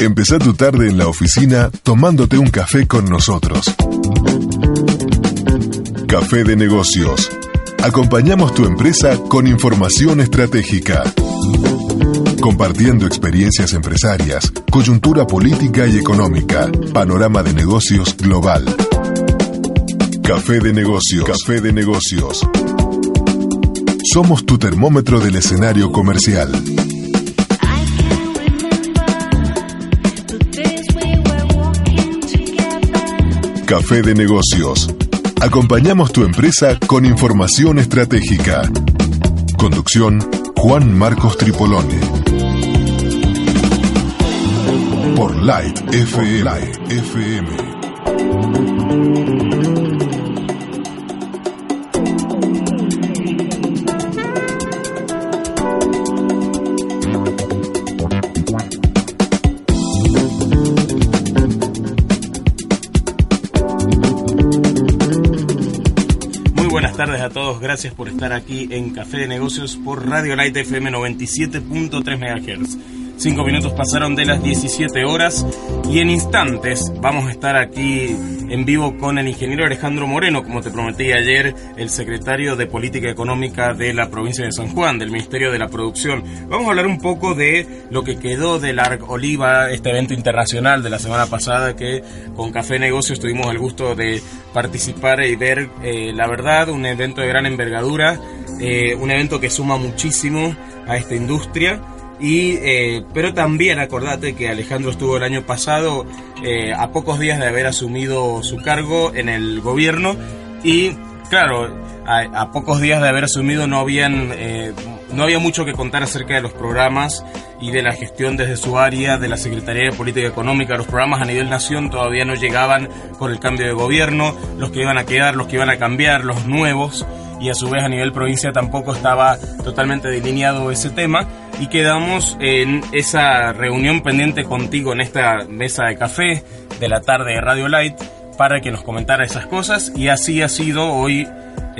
Empezá tu tarde en la oficina tomándote un café con nosotros. Café de negocios. Acompañamos tu empresa con información estratégica. Compartiendo experiencias empresarias, coyuntura política y económica, panorama de negocios global. Café de negocios. Café de negocios. Somos tu termómetro del escenario comercial. Café de negocios. Acompañamos tu empresa con información estratégica. Conducción Juan Marcos Tripolone. Por Light FM. Gracias por estar aquí en Café de Negocios por Radio Light FM 97.3 MHz. Cinco minutos pasaron de las 17 horas y en instantes vamos a estar aquí en vivo con el ingeniero Alejandro Moreno, como te prometí ayer, el secretario de Política Económica de la provincia de San Juan, del Ministerio de la Producción. Vamos a hablar un poco de lo que quedó del ARC Oliva, este evento internacional de la semana pasada que con Café Negocios tuvimos el gusto de participar y ver, eh, la verdad, un evento de gran envergadura, eh, un evento que suma muchísimo a esta industria. Y, eh, pero también acordate que Alejandro estuvo el año pasado eh, a pocos días de haber asumido su cargo en el gobierno. Y claro, a, pocos días de haber asumido no habían eh, no había mucho que contar acerca de los programas y de la gestión desde su área de la Secretaría de Política Económica. Los programas a nivel nación todavía no llegaban por el cambio de gobierno, los que iban a quedar, los que iban a cambiar, los nuevos y a su vez a nivel provincia tampoco estaba totalmente delineado ese tema. Y quedamos en esa reunión pendiente contigo en esta mesa de café de la tarde de Radio Light para que nos comentara esas cosas y así ha sido hoy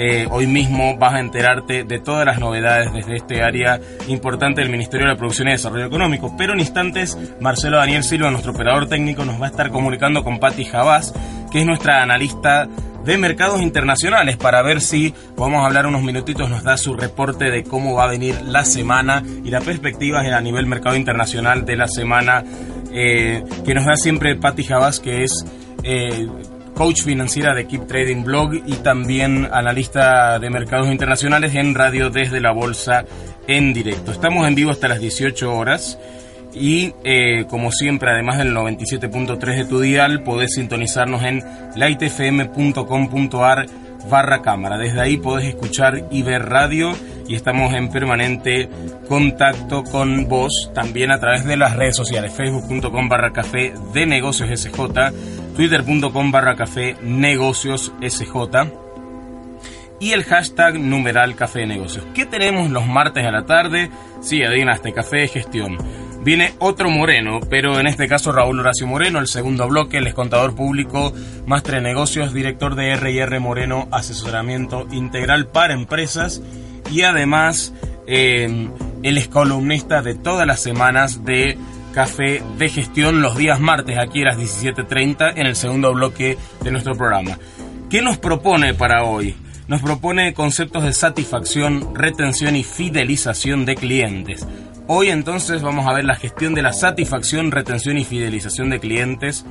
eh, hoy mismo vas a enterarte de todas las novedades desde este área importante del Ministerio de la Producción y Desarrollo Económico. Pero en instantes, Marcelo Daniel Silva, nuestro operador técnico, nos va a estar comunicando con Patti Jabás, que es nuestra analista de mercados internacionales para ver si podemos hablar unos minutitos, nos da su reporte de cómo va a venir la semana y las perspectivas a nivel mercado internacional de la semana eh, que nos da siempre Patti Jabás, que es eh, coach financiera de Keep Trading Blog y también analista de mercados internacionales en radio desde la bolsa en directo. Estamos en vivo hasta las 18 horas. Y eh, como siempre, además del 97.3 de tu dial, podés sintonizarnos en lightfm.com.ar barra cámara. Desde ahí podés escuchar y ver radio y estamos en permanente contacto con vos también a través de las redes sociales, facebook.com barra café de negocios SJ, twitter.com barra café negocios SJ y el hashtag numeral café negocios. ¿Qué tenemos los martes a la tarde? Sí, adivina, este café de gestión. Viene otro Moreno, pero en este caso Raúl Horacio Moreno, el segundo bloque, el es contador público, máster de negocios, director de R&R Moreno, asesoramiento integral para empresas y además eh, él es columnista de todas las semanas de Café de Gestión los días martes aquí a las 17.30 en el segundo bloque de nuestro programa. ¿Qué nos propone para hoy? Nos propone conceptos de satisfacción, retención y fidelización de clientes. Hoy entonces vamos a ver la gestión de la satisfacción, retención y fidelización de clientes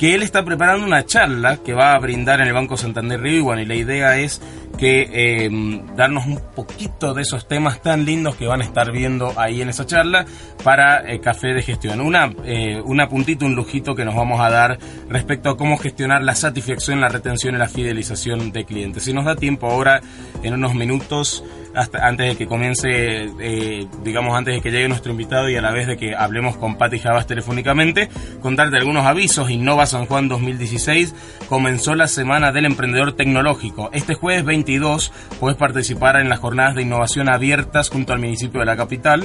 que él está preparando una charla que va a brindar en el Banco Santander Río y la idea es que em, darnos un poquito de esos temas tan lindos que van a estar viendo ahí en esa charla para eh, Café de Gestión. Una, eh, una un lujito que nos vamos a dar respecto a cómo gestionar la satisfacción, la retención y la fidelización de clientes. Si nos da tiempo ahora, en unos minutos, antes de que comience, eh, digamos, antes de que llegue nuestro invitado y a la vez de que hablemos con Pati Javas telefónicamente, contarte algunos avisos. Innova San Juan 2016 comenzó la Semana del Emprendedor Tecnológico. Este jueves 22 puedes participar en las jornadas de innovación abiertas junto al municipio de la capital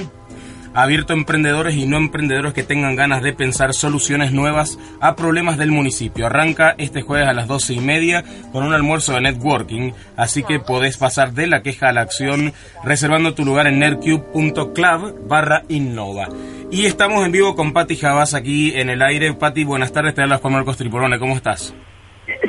abierto a emprendedores y no emprendedores que tengan ganas de pensar soluciones nuevas a problemas del municipio. Arranca este jueves a las doce y media con un almuerzo de networking, así que podés pasar de la queja a la acción reservando tu lugar en nerdcube.club barra innova. Y estamos en vivo con Patti Javas aquí en el aire. Patti, buenas tardes, te habla Juan Marcos Triporone, ¿cómo estás?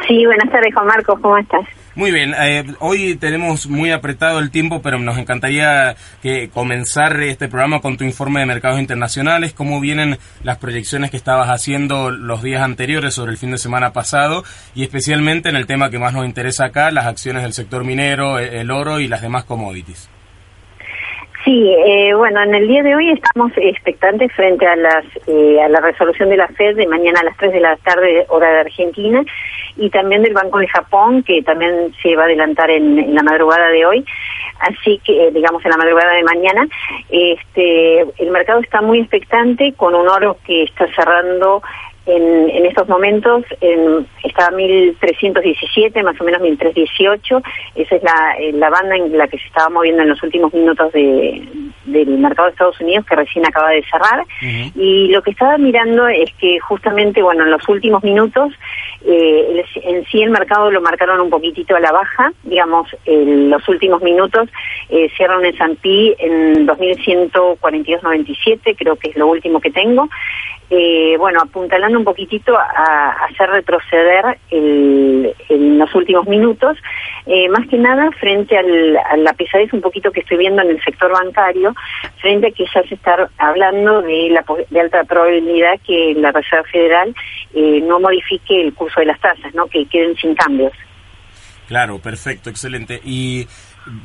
Sí, buenas tardes Juan Marcos, ¿cómo estás? Muy bien, eh, hoy tenemos muy apretado el tiempo, pero nos encantaría que comenzar este programa con tu informe de mercados internacionales, cómo vienen las proyecciones que estabas haciendo los días anteriores sobre el fin de semana pasado y especialmente en el tema que más nos interesa acá, las acciones del sector minero, el oro y las demás commodities. Sí, eh, bueno, en el día de hoy estamos expectantes frente a, las, eh, a la resolución de la FED de mañana a las 3 de la tarde, hora de Argentina, y también del Banco de Japón, que también se va a adelantar en, la madrugada de hoy. Así que, digamos, en la madrugada de mañana, este, el mercado está muy expectante con un oro que está cerrando en, en estos momentos en, está 1317, más o menos 1318. Esa es la, eh, la banda en la que se estaba moviendo en los últimos minutos de, del mercado de Estados Unidos, que recién acaba de cerrar. Y lo que estaba mirando es que justamente, bueno, en los últimos minutos, eh, en sí el mercado lo marcaron un poquitito a la baja, digamos, en los últimos minutos eh, cierran el S&P en 2142.97, creo que es lo último que tengo eh, bueno, apuntalando un poquitito a, hacer retroceder el, en los últimos minutos, eh, más que nada frente al, a la pesadez un poquito que estoy viendo en el sector bancario, frente a que ya se está hablando de, la, de alta probabilidad que la Reserva Federal eh, no modifique el curso de las tasas, ¿no? que queden sin cambios. Claro, perfecto, excelente. Y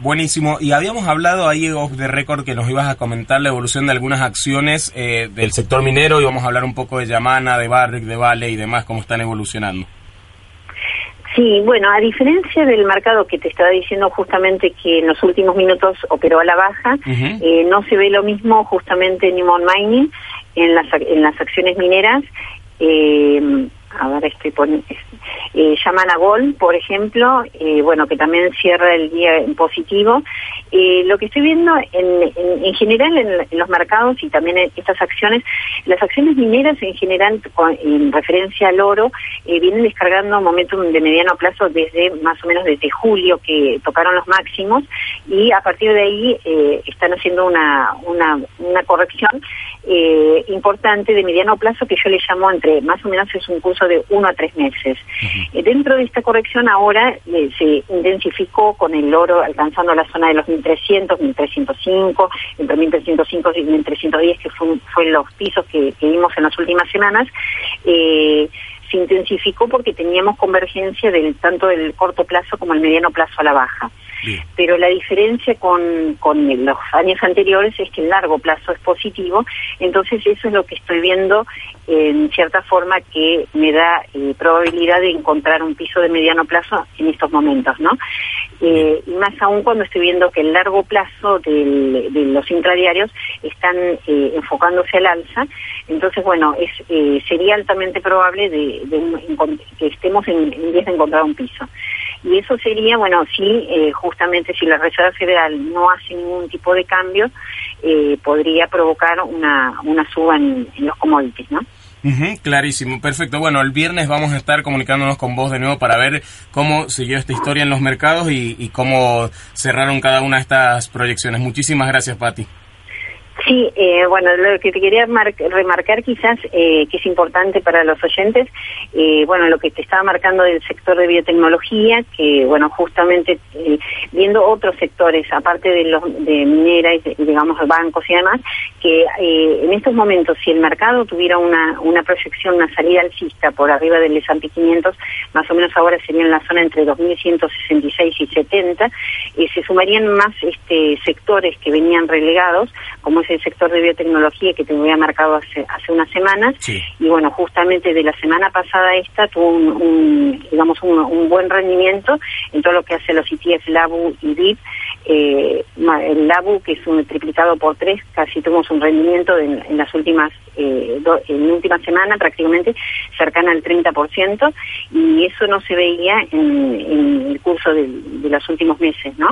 Buenísimo. Y habíamos hablado ahí off the record que nos ibas a comentar la evolución de algunas acciones eh, del sector minero y vamos a hablar un poco de Yamana, de Barrick, de Vale y demás, cómo están evolucionando. Sí, bueno, a diferencia del mercado que te estaba diciendo justamente que en los últimos minutos operó a la baja, eh, no se ve lo mismo justamente en Newmont Mining, en las, en las acciones mineras. Eh, a ver, estoy poniendo, eh, a Gol, por ejemplo, eh, bueno, que también cierra el día en positivo. Eh, lo que estoy viendo en, en, general en, los mercados y también en estas acciones, las acciones mineras en general, en referencia al oro, eh, vienen descargando momentum de mediano plazo desde más o menos desde julio que tocaron los máximos y a partir de ahí eh, están haciendo una, una, una corrección importante de mediano plazo que yo le llamo entre más o menos es un curso de uno a tres meses. Eh, dentro de esta corrección ahora eh, se intensificó con el oro alcanzando la zona de los 1300, 1305, entre 1305 y 1310 que fue, fue los pisos que, vimos en las últimas semanas. Eh, se intensificó porque teníamos convergencia del tanto del corto plazo como el mediano plazo a la baja. Pero la diferencia con, con los años anteriores es que el largo plazo es positivo, entonces eso es lo que estoy viendo en cierta forma que me da eh, probabilidad de encontrar un piso de mediano plazo en estos momentos, ¿no? Eh, y más aún cuando estoy viendo que el largo plazo de los intradiarios están eh, enfocándose al alza, entonces bueno, es sería altamente probable de, que estemos en, en de encontrar un piso. Y eso sería, bueno, sí, eh, justamente si la Reserva Federal no hace ningún tipo de cambio, eh, podría provocar una, una suba en, los commodities, ¿no? clarísimo, perfecto. Bueno, el viernes vamos a estar comunicándonos con vos de nuevo para ver cómo siguió esta historia en los mercados y, y cómo cerraron cada una de estas proyecciones. Muchísimas gracias, Patti. Sí, eh, bueno, lo que te quería remarcar quizás eh, que es importante para los oyentes, eh, bueno, lo que te estaba marcando del sector de biotecnología, que bueno, justamente viendo otros sectores, aparte de los de minera y digamos bancos y demás, que en estos momentos si el mercado tuviera una, una proyección, una salida alcista por arriba del S&P 500, más o menos ahora sería en la zona entre 2.166 y 70, se sumarían más este sectores que venían relegados, como es el sector de biotecnología que te había marcado hace, hace unas semanas. Y bueno, justamente de la semana pasada esta tuvo un, digamos, un, buen rendimiento en todo lo que hace los ETF LABU y BIP. Eh, el LABU, que es un triplicado por tres, casi tuvimos un rendimiento en, las últimas, eh, en la última semana prácticamente cercana al 30%, y eso no se veía en, el curso de, los últimos meses, ¿no?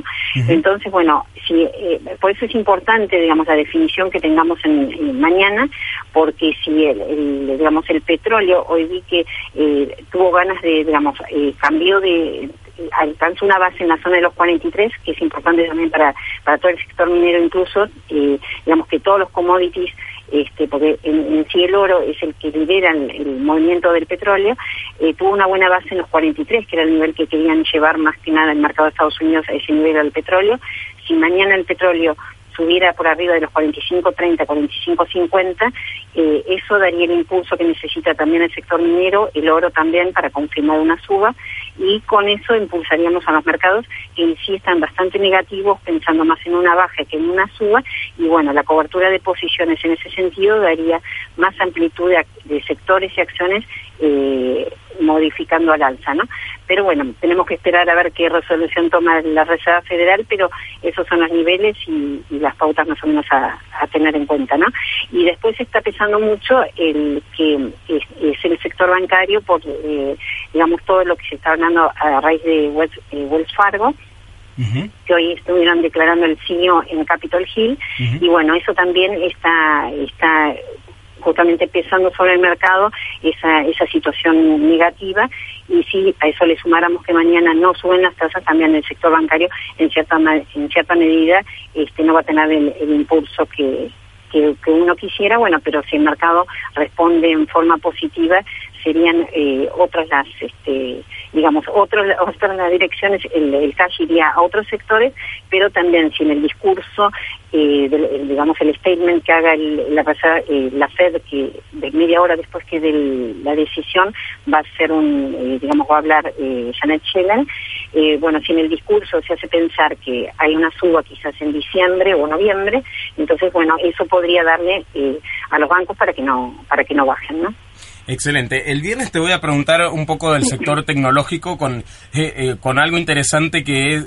Entonces, bueno, si, eh, por eso es importante, digamos, la definición que tengamos en, mañana, porque si el, digamos, el petróleo, hoy vi que eh, tuvo ganas de, digamos, eh, cambió de, alcanzó una base en la zona de los 43, que es importante también para, para todo el sector minero incluso, eh, digamos que todos los commodities, este, porque en, sí el oro es el que lidera el, movimiento del petróleo, eh, tuvo una buena base en los 43, que era el nivel que querían llevar más que nada el mercado de Estados Unidos a ese nivel del petróleo. Si mañana el petróleo subiera por arriba de los 45-30, 45-50, eh, eso daría el impulso que necesita también el sector minero, el oro también para confirmar una suba y con eso impulsaríamos a los mercados que en sí están bastante negativos, pensando más en una baja que en una suba y bueno, la cobertura de posiciones en ese sentido daría más amplitud de, sectores y acciones eh, modificando al alza, ¿no? Pero bueno, tenemos que esperar a ver qué resolución toma la Reserva Federal, pero esos son los niveles y, las pautas más o menos a, tener en cuenta, ¿no? Y después está pesando mucho el que es, el sector bancario por, eh, digamos, todo lo que se está hablando a raíz de Wells, eh, Fargo, que hoy estuvieron declarando el CIO en Capitol Hill y bueno eso también está está justamente pesando sobre el mercado esa, esa situación negativa. Y si a eso le sumáramos que mañana no suben las tasas, también el sector bancario en cierta en cierta medida este no va a tener el, impulso que, que, uno quisiera, bueno, pero si el mercado responde en forma positiva, serían eh, otras las, este, digamos, otros, otras las direcciones, el, el cash iría a otros sectores, pero también si en el discurso, eh, digamos, el statement que haga la, eh, la Fed, que de media hora después que de la decisión va a ser un, eh, digamos, va a hablar eh, Janet Yellen, eh, bueno, si en el discurso se hace pensar que hay una suba quizás en diciembre o noviembre, entonces, bueno, eso podría darle a los bancos para que no, para que no bajen, ¿no? Excelente. El viernes te voy a preguntar un poco del sector tecnológico con, eh, eh, con algo interesante que es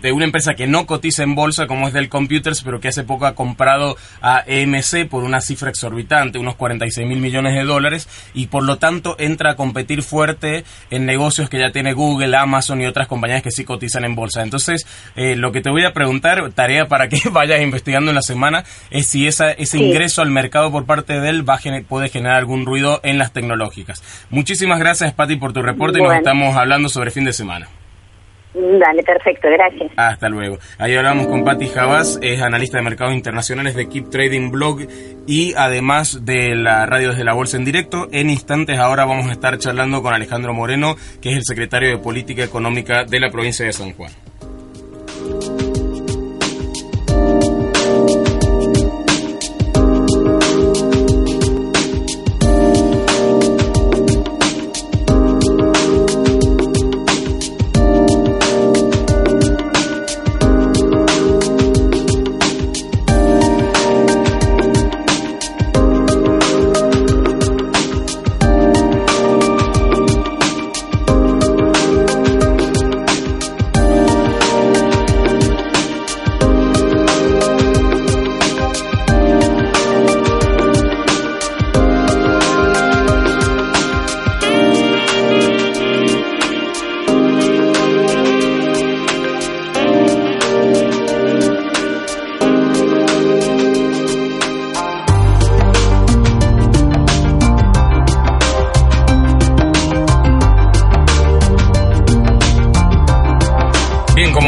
de una empresa que no cotiza en bolsa como es Dell Computers, pero que hace poco ha comprado a EMC por una cifra exorbitante, unos 46 mil millones de dólares, y por lo tanto entra a competir fuerte en negocios que ya tiene Google, Amazon y otras compañías que sí cotizan en bolsa. Entonces, eh, lo que te voy a preguntar, tarea para que vayas investigando en la semana, es si esa, ese ingreso al mercado por parte de Dell va puede generar algún ruido en las tecnologías tecnológicas. Muchísimas gracias, Patti, por tu reporte y nos estamos hablando sobre fin de semana. Dale, perfecto, gracias. Hasta luego. Ahí hablamos con Patti Javas, es analista de mercados internacionales de Keep Trading Blog y además de la radio desde la bolsa en directo. En instantes ahora vamos a estar charlando con Alejandro Moreno, que es el secretario de Política Económica de la provincia de San Juan.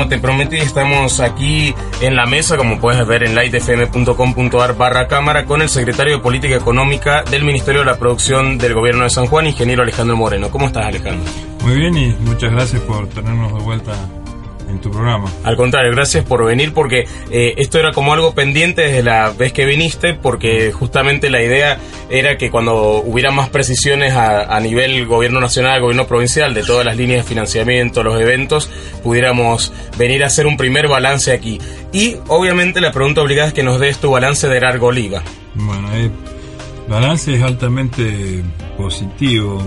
Te prometí, estamos aquí en la mesa, como puedes ver en lightfm.com.ar barra cámara, con el secretario de Política Económica del Ministerio de la Producción del Gobierno de San Juan, ingeniero Alejandro Moreno. ¿Cómo estás, Alejandro? Muy bien y muchas gracias por tenernos de vuelta en tu programa. Al contrario, gracias por venir porque eh, esto era como algo pendiente desde la vez que viniste porque justamente la idea era que cuando hubiera más precisiones a, nivel gobierno nacional, gobierno provincial de todas las líneas de financiamiento, los eventos, pudiéramos venir a hacer un primer balance aquí. Y obviamente la pregunta obligada es que nos des tu balance de Largo Oliva. Bueno, el balance es altamente positivo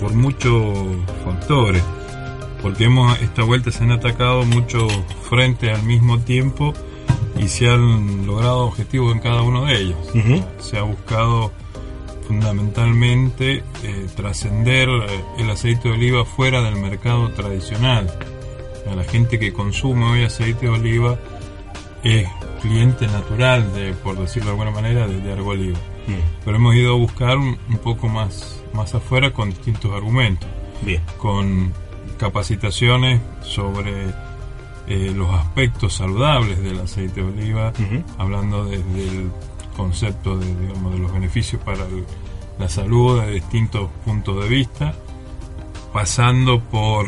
por muchos factores porque hemos, esta vuelta se han atacado muchos frentes al mismo tiempo y se han logrado objetivos en cada uno de ellos. Se ha buscado fundamentalmente eh, trascender eh, el aceite de oliva fuera del mercado tradicional. la gente que consume hoy aceite de oliva es cliente natural, de, por decirlo de alguna manera, de, de Argoliva. Pero hemos ido a buscar un, poco más, más afuera con distintos argumentos. Bien. Con capacitaciones sobre eh, los aspectos saludables del aceite de oliva, hablando desde el concepto de, digamos, de los beneficios para la salud de distintos puntos de vista, pasando por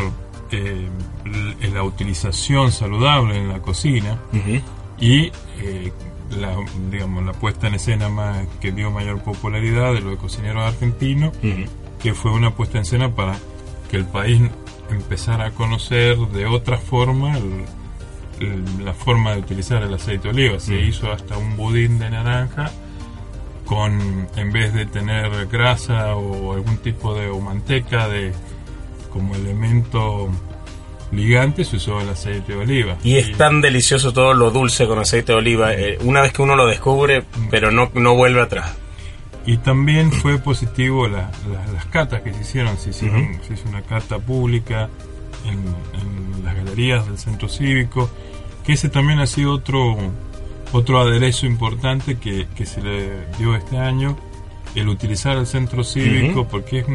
eh, la utilización saludable en la cocina y eh, la, digamos, la puesta en escena más que dio mayor popularidad de los cocineros argentinos, que fue una puesta en escena para que el país empezar a conocer de otra forma la forma de utilizar el aceite de oliva. Se mm. hizo hasta un budín de naranja con, en vez de tener grasa o algún tipo de manteca de, como elemento ligante, se usó el aceite de oliva. Y es tan delicioso todo lo dulce con aceite de oliva, eh, una vez que uno lo descubre, mm. pero no, no vuelve atrás. Y también fue positivo las catas que se hicieron. Se, hizo una cata pública en, las galerías del centro cívico, que ese también ha sido otro, otro aderezo importante que, se le dio este año, el utilizar el centro cívico, porque es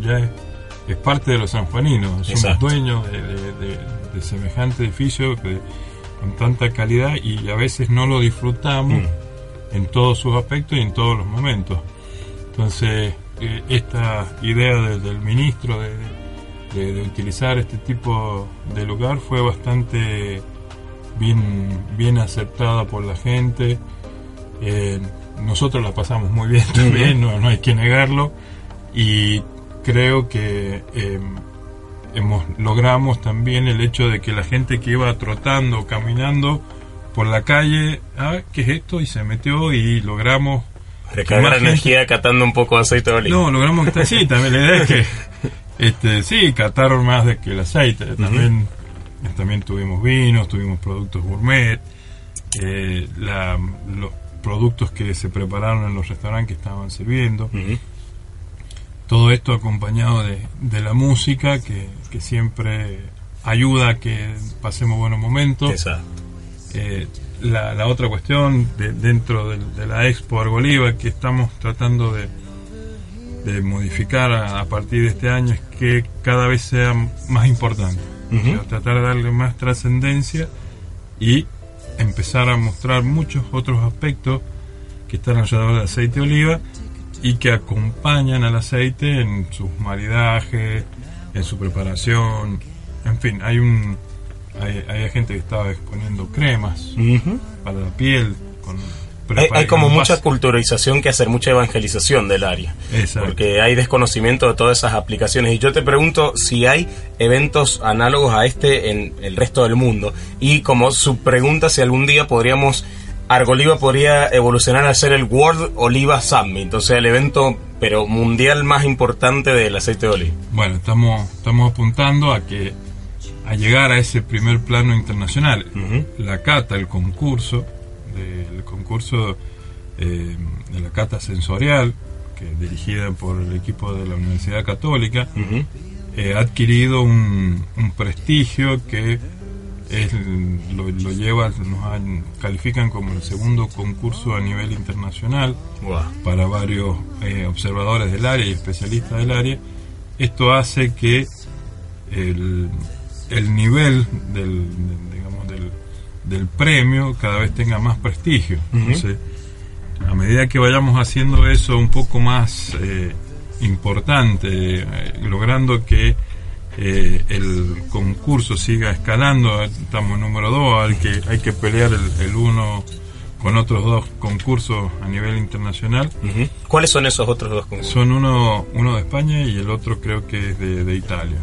ya es, parte de los sanjuaninos, somos dueños de, semejante edificio con tanta calidad y a veces no lo disfrutamos. Mm en todos sus aspectos y en todos los momentos. Entonces, eh, esta idea del ministro de, utilizar este tipo de lugar fue bastante bien, bien aceptada por la gente. Eh, nosotros la pasamos muy bien también, no, no, hay que negarlo. Y creo que eh, hemos, logramos también el hecho de que la gente que iba trotando, caminando, por la calle, ah, ¿qué es esto? Y se metió y logramos... Recargar energía catando un poco de aceite de oliva. No, logramos que sí, también la idea es que, este, sí, cataron más de que el aceite. También, también tuvimos vinos, tuvimos productos gourmet, eh, los productos que se prepararon en los restaurantes que estaban sirviendo. Todo esto acompañado de, de la música que, que, siempre ayuda a que pasemos buenos momentos. Exacto. Eh, la, otra cuestión de, dentro de, la Expo Argoliva que estamos tratando de, de modificar a, partir de este año es que cada vez sea más importante. tratar de darle más trascendencia y empezar a mostrar muchos otros aspectos que están alrededor del aceite de oliva y que acompañan al aceite en sus maridajes, en su preparación. En fin, hay un, hay, gente que estaba exponiendo cremas para la piel. hay, como mucha culturalización que hacer, mucha evangelización del área. Porque hay desconocimiento de todas esas aplicaciones. Y yo te pregunto si hay eventos análogos a este en el resto del mundo. Y como su pregunta, si algún día podríamos Argoliva podría evolucionar a ser el World Oliva Summit, entonces el evento pero mundial más importante del aceite de oliva. Bueno, estamos, estamos apuntando a que a llegar a ese primer plano internacional. La cata, el concurso, el concurso eh, de la cata sensorial, que dirigida por el equipo de la Universidad Católica, eh, ha adquirido un, prestigio que es, lo, lleva, nos califican como el segundo concurso a nivel internacional para varios eh, observadores del área y especialistas del área. Esto hace que el, el nivel del, digamos, del, premio cada vez tenga más prestigio. Entonces, a medida que vayamos haciendo eso un poco más eh, importante, eh, logrando que eh, el concurso siga escalando, estamos número 2, hay que, hay que pelear el 1 con otros dos concursos a nivel internacional. ¿Cuáles son esos otros dos concursos? Son uno, uno de España y el otro creo que es de, Italia.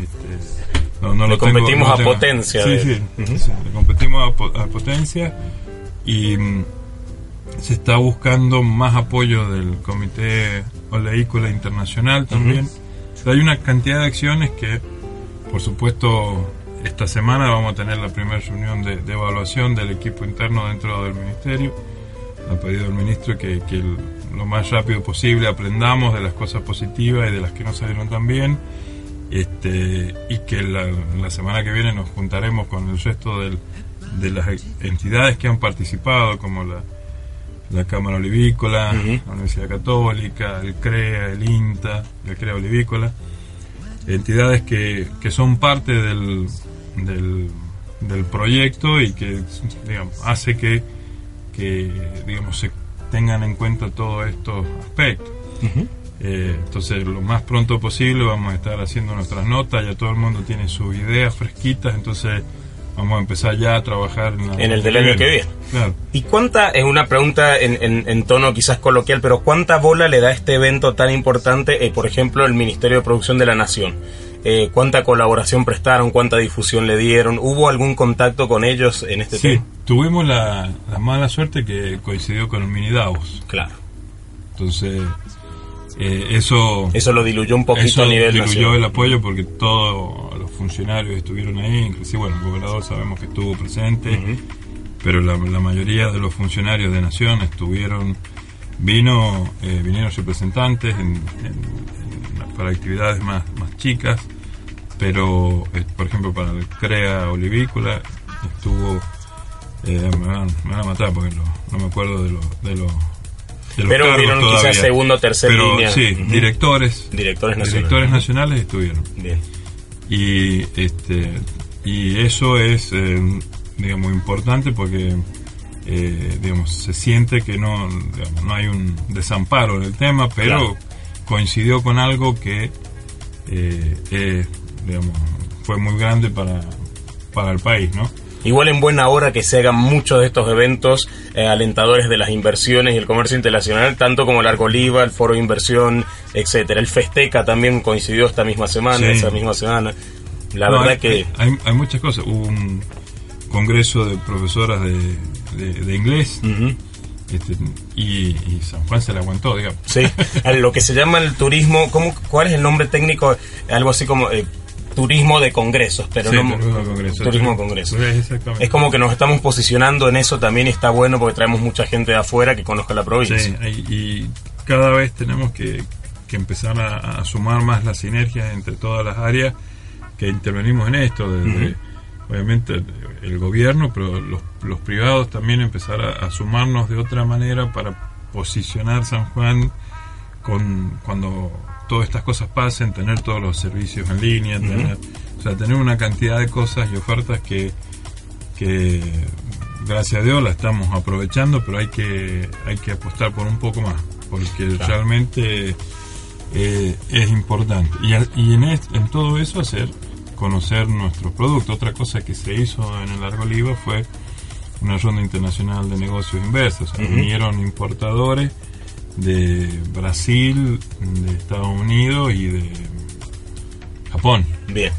Este, no, lo competimos a potencia. Sí, sí, le competimos a, potencia y mm, se está buscando más apoyo del Comité Oleícola Internacional también. hay una cantidad de acciones que, por supuesto, esta semana vamos a tener la primera reunión de, evaluación del equipo interno dentro del ministerio. Ha pedido el ministro que, lo más rápido posible aprendamos de las cosas positivas y de las que no salieron tan bien. Este, y que la, semana que viene nos juntaremos con el resto de las entidades que han participado, como la, la Cámara Olivícola, la Universidad Católica, el CREA, el INTA, el CREA Olivícola, entidades que, que son parte del, del, del proyecto y que digamos, hace que, que digamos, se tengan en cuenta todos estos aspectos. Eh, entonces, lo más pronto posible vamos a estar haciendo nuestras notas, ya todo el mundo tiene sus ideas fresquitas, entonces vamos a empezar ya a trabajar en, el del año que viene. ¿Y cuánta, es una pregunta en, en, tono quizás coloquial, pero cuánta bola le da este evento tan importante, eh, por ejemplo, el Ministerio de Producción de la Nación? Eh, cuánta colaboración prestaron, cuánta difusión le dieron, ¿hubo algún contacto con ellos en este sí, tuvimos la, mala suerte que coincidió con el mini Davos. Claro. Entonces, eh, eso... Eso lo diluyó un poquito a nivel diluyó el apoyo porque todos los funcionarios estuvieron ahí, inclusive, bueno, el gobernador sabemos que estuvo presente, pero la, mayoría de los funcionarios de Nación estuvieron, vino, eh, vinieron representantes en para actividades más, más chicas, pero eh, por ejemplo para el CREA Olivícola estuvo, eh, me, van, a matar porque no me acuerdo de, lo, de, lo, de los pero vieron quizás segundo o tercer pero, línea. Sí, directores, directores nacionales, directores nacionales estuvieron. Bien. Y, este, y eso es, eh, digamos, importante porque digamos, se siente que no, no hay un desamparo en el tema, pero coincidió con algo que eh, digamos, fue muy grande para, para el país, ¿no? Igual en buena hora que se hagan muchos de estos eventos eh, alentadores de las inversiones y el comercio internacional, tanto como el Argoliva, el Foro de Inversión, etcétera. El Festeca también coincidió esta misma semana, esa misma semana. La verdad que... Hay, hay, muchas cosas. Hubo un congreso de profesoras de, de, inglés. Este, y, San Juan se le aguantó, digamos. Sí, lo que se llama el turismo, ¿cómo, ¿cuál es el nombre técnico? Algo así como eh, turismo de congresos, pero no turismo de congresos. Es como que nos estamos posicionando en eso también y está bueno porque traemos mucha gente de afuera que conozca la provincia. Sí, y cada vez tenemos que, empezar a, sumar más las sinergias entre todas las áreas que intervenimos en esto, desde obviamente el gobierno, pero los, los privados también empezar a, sumarnos de otra manera para posicionar San Juan con cuando todas estas cosas pasen, tener todos los servicios en línea, tener, o sea, tener una cantidad de cosas y ofertas que, que gracias a Dios la estamos aprovechando, pero hay que hay que apostar por un poco más, porque realmente eh, es importante. Y, y en, en todo eso hacer conocer nuestro producto. Otra cosa que se hizo en el Largo Oliva fue una ronda internacional de negocios inversos. Vinieron importadores de Brasil, de Estados Unidos y de Japón. Bien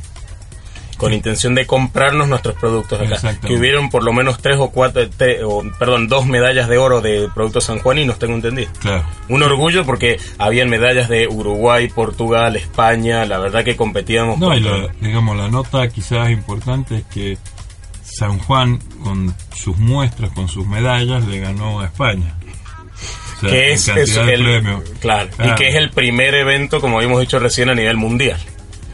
con intención de comprarnos nuestros productos acá. Que hubieron por lo menos tres o cuatro, o, perdón, dos medallas de oro de productos San Juan y nos tengo entendido. Claro. Un orgullo porque habían medallas de Uruguay, Portugal, España, la verdad que competíamos. No, y la, digamos, la nota quizás importante es que San Juan, con sus muestras, con sus medallas, le ganó a España. Que es, el, claro, y que es el primer evento, como habíamos dicho recién, a nivel mundial.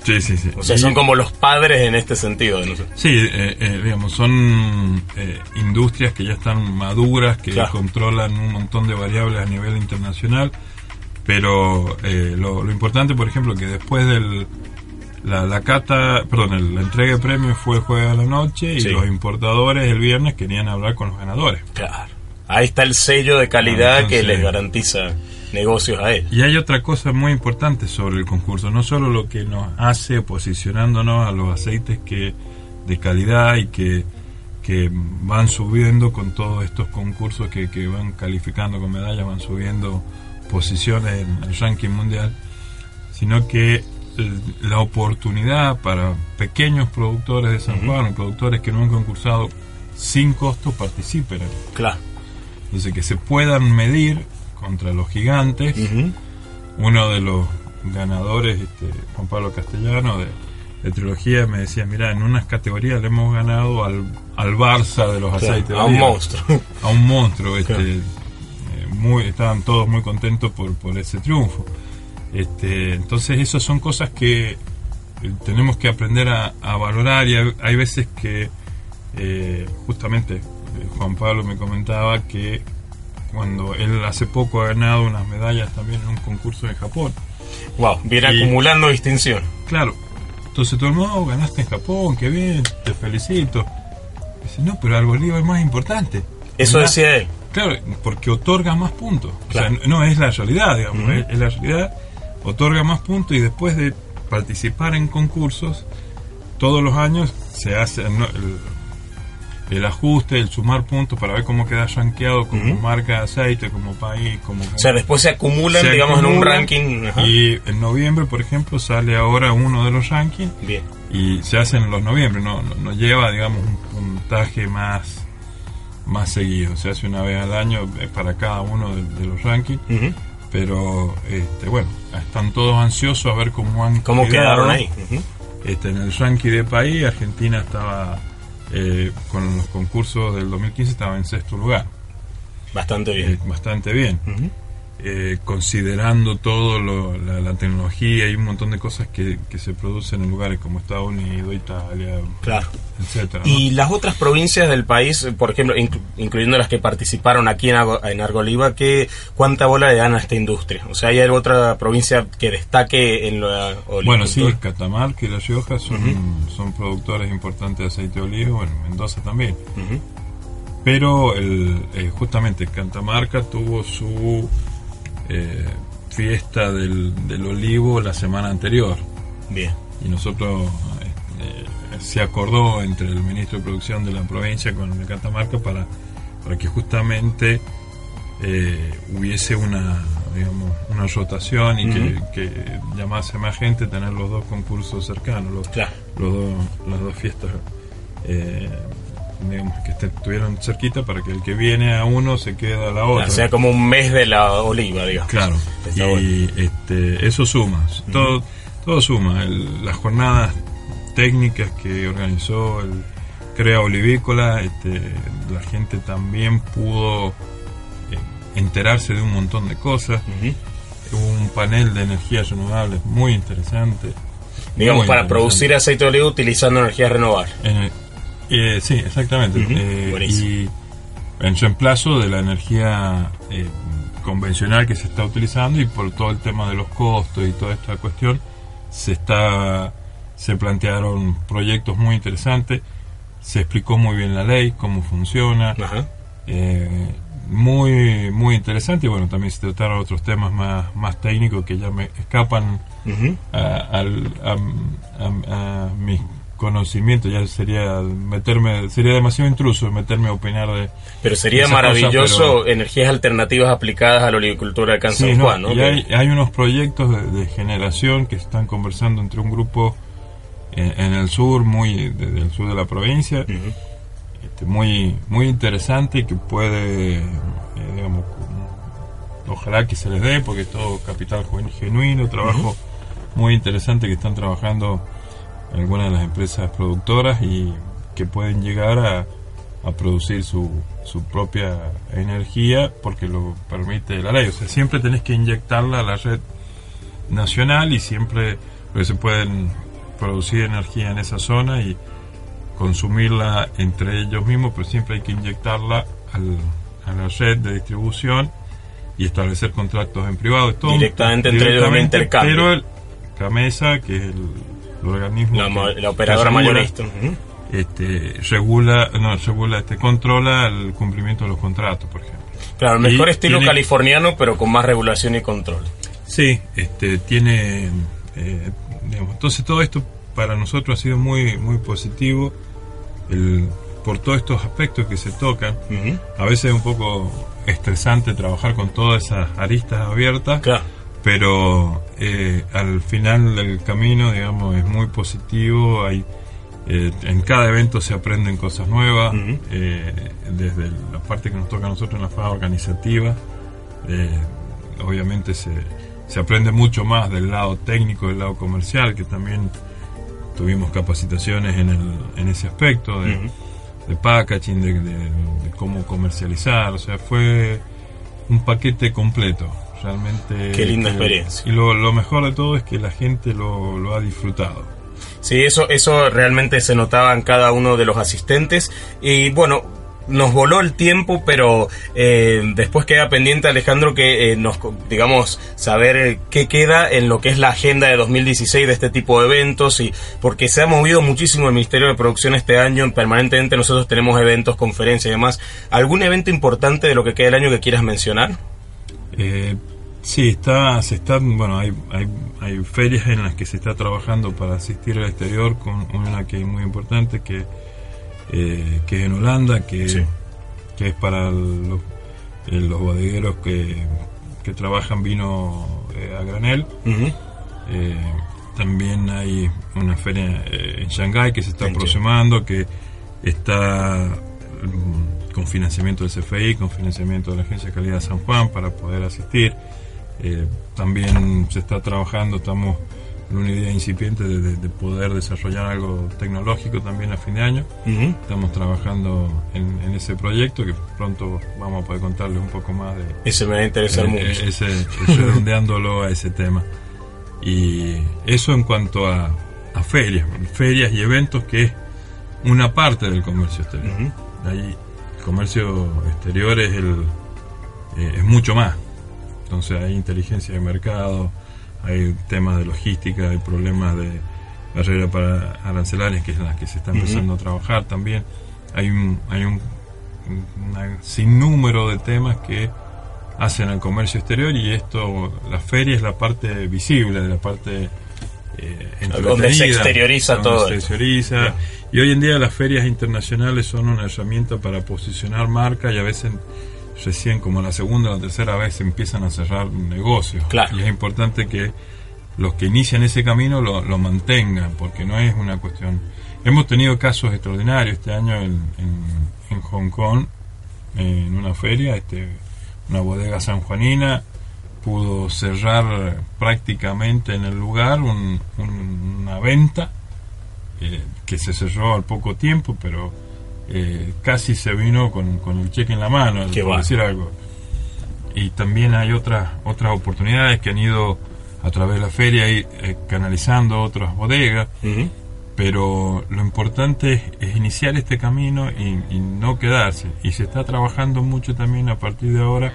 Sí, sí, sí. O sea, son como los padres en este sentido. Sí, eh, eh, digamos, son eh, industrias que ya están maduras, que controlan un montón de variables a nivel internacional, pero lo, importante, por ejemplo, que después del, la, la cata, perdón, la entrega de premios fue el jueves a la noche y los importadores el viernes querían hablar con los ganadores. Claro. Ahí está el sello de calidad ah, que les garantiza negocios a él. Y hay otra cosa muy importante sobre el concurso, no solo lo que nos hace posicionándonos a los aceites que de calidad y que, que van subiendo con todos estos concursos que, que van calificando con medallas, van subiendo posiciones en el ranking mundial, sino que la oportunidad para pequeños productores de San Juan, productores que no han concursado sin costo, participen. Claro. Entonces, que se puedan medir contra los gigantes. Uno de los ganadores, este, Juan Pablo Castellano, de, trilogía, me decía, mira, en unas categorías le hemos ganado al, al Barça de los aceites. A un monstruo. A un monstruo. Este, eh, muy, estaban todos muy contentos por, por ese triunfo. Este, entonces, esas son cosas que eh, tenemos que aprender a, valorar y hay, veces que, eh, justamente, Juan Pablo me comentaba que cuando él hace poco ha ganado unas medallas también en un concurso en Japón. Wow, viene acumulando distinción. Claro. Entonces todo el mundo, oh, ganaste en Japón, qué bien, te felicito. Dice, no, pero el Bolívar es más importante. Eso decía él. Claro, porque otorga más puntos. O sea, no es la realidad, digamos, es, la realidad, otorga más puntos y después de participar en concursos, todos los años se hace, el ajuste, el sumar puntos para ver cómo queda rankeado como marca de aceite, como país, como... O sea, después se acumulan, digamos, en un ranking. Y en noviembre, por ejemplo, sale ahora uno de los rankings. Bien. Y se hacen en los noviembre, no, no, lleva, digamos, un puntaje más más seguido. Se hace una vez al año eh, para cada uno de, los rankings. Pero, este, bueno, están todos ansiosos a ver cómo han ¿Cómo quedaron ahí? este, en el ranking de país, Argentina estaba eh, con los concursos del 2015 estaba en sexto lugar. Bastante bien. Eh, bastante bien. Eh, considerando todo la, tecnología y un montón de cosas que, se producen en lugares como Estados Unidos, Italia, claro. etcétera. Y las otras provincias del país, por ejemplo, incluyendo las que participaron aquí en, en Argoliva, ¿qué, ¿cuánta bola le dan a esta industria? O sea, ¿hay otra provincia que destaque en la Bueno, sí, Catamarca y La Rioja son, son productores importantes de aceite de oliva, bueno, Mendoza también. Pero el, eh, justamente Catamarca tuvo su eh, fiesta del, olivo la semana anterior. Bien. Y nosotros eh, se acordó entre el ministro de Producción de la provincia con el de Catamarca para, para que justamente eh, hubiese una digamos una rotación y que, llamase más gente tener los dos concursos cercanos los, los dos, las dos fiestas que estuvieran cerquita para que el que viene a uno se quede a la otra. O sea, como un mes de la oliva, digamos. Claro, y este, eso suma, todo, todo suma. las jornadas técnicas que organizó el Crea Olivícola, este, la gente también pudo eh, enterarse de un montón de cosas. Hubo un panel de energías renovables muy interesante. Digamos, para producir aceite de oliva utilizando energías renovables. Eh, sí, exactamente. Eh, y en reemplazo de la energía eh, convencional que se está utilizando y por todo el tema de los costos y toda esta cuestión, se está se plantearon proyectos muy interesantes, se explicó muy bien la ley, cómo funciona, muy muy interesante. Y bueno, también se trataron otros temas más, más técnicos que ya me escapan a, a, mis conocimiento, ya sería meterme, sería demasiado intruso meterme a opinar de... Pero sería maravilloso energías alternativas aplicadas a la olivicultura de San Juan, ¿no? Y hay, unos proyectos de, generación que están conversando entre un grupo en, el sur, muy desde el sur de la provincia, este, muy muy interesante y que puede, eh, digamos, ojalá que se les dé, porque es todo capital genuino, trabajo muy interesante que están trabajando algunas de las empresas productoras y que pueden llegar a, a producir su, su, propia energía porque lo permite la ley. O sea, siempre tenés que inyectarla a la red nacional y siempre se pueden producir energía en esa zona y consumirla entre ellos mismos, pero siempre hay que inyectarla al, a la red de distribución y establecer contratos en privado. directamente entre ellos intercambio. Pero el CAMESA, que es el organismo la, operadora mayorista este, regula no regula este controla el cumplimiento de los contratos por ejemplo. Claro el mejor estilo californiano pero con más regulación y control. Sí este tiene eh, entonces todo esto para nosotros ha sido muy muy positivo el, por todos estos aspectos que se tocan. A veces es un poco estresante trabajar con todas esas aristas abiertas pero eh, al final del camino, digamos, es muy positivo. Hay, eh, en cada evento se aprenden cosas nuevas, eh, desde la parte que nos toca a nosotros en la fase organizativa. obviamente se, se aprende mucho más del lado técnico, del lado comercial, que también tuvimos capacitaciones en, el, en ese aspecto de, packaging, de, de, cómo comercializar, o sea, fue un paquete completo. Realmente. Qué linda experiencia. Y lo, mejor de todo es que la gente lo, lo ha disfrutado. Sí, eso, eso realmente se notaba en cada uno de los asistentes. Y bueno, nos voló el tiempo, pero eh, después queda pendiente, Alejandro, que eh, nos, digamos, saber qué queda en lo que es la agenda de 2016 de este tipo de eventos, y porque se ha movido muchísimo el Ministerio de Producción este año, permanentemente nosotros tenemos eventos, conferencias y demás. ¿Algún evento importante de lo que queda el año que quieras mencionar? Eh, sí, está, se están, bueno, hay, hay, hay, ferias en las que se está trabajando para asistir al exterior, con una que es muy importante, que, eh, que es en Holanda, que, que es para los, eh, los bodegueros que, que trabajan vino eh, a granel. también hay una feria en Shanghái que se está aproximando, que está mm, con financiamiento del CFI, con financiamiento de la Agencia de Calidad de San Juan para poder asistir. Eh, también se está trabajando, estamos en una idea incipiente de, poder desarrollar algo tecnológico también a fin de año. Estamos trabajando en, ese proyecto que pronto vamos a poder contarles un poco más de... Ese me va a interesar eh, mucho. Ese, redondeándolo a ese tema. Y eso en cuanto a, ferias, ferias y eventos que es una parte del comercio exterior. ahí el comercio exterior es, el, eh, es mucho más entonces hay inteligencia de mercado, hay temas de logística, hay problemas de barrera para arancelarias, que es las que se está empezando a trabajar también. Hay un, hay un sinnúmero de temas que hacen al comercio exterior y esto, la feria es la parte visible, de la parte eh, donde se exterioriza todo. Se exterioriza. Y hoy en día las ferias internacionales son una herramienta para posicionar marca y a veces recién como la segunda o la tercera vez empiezan a cerrar negocios. Y es importante que los que inician ese camino lo, lo, mantengan, porque no es una cuestión... Hemos tenido casos extraordinarios este año en, en, Hong Kong, en una feria, este, una bodega sanjuanina pudo cerrar prácticamente en el lugar una venta eh, que se cerró al poco tiempo, pero eh, casi se vino con, con, el cheque en la mano, por decir algo. Y también hay otras otras oportunidades que han ido a través de la feria y, eh, canalizando otras bodegas, pero lo importante es, iniciar este camino y, no quedarse. Y se está trabajando mucho también a partir de ahora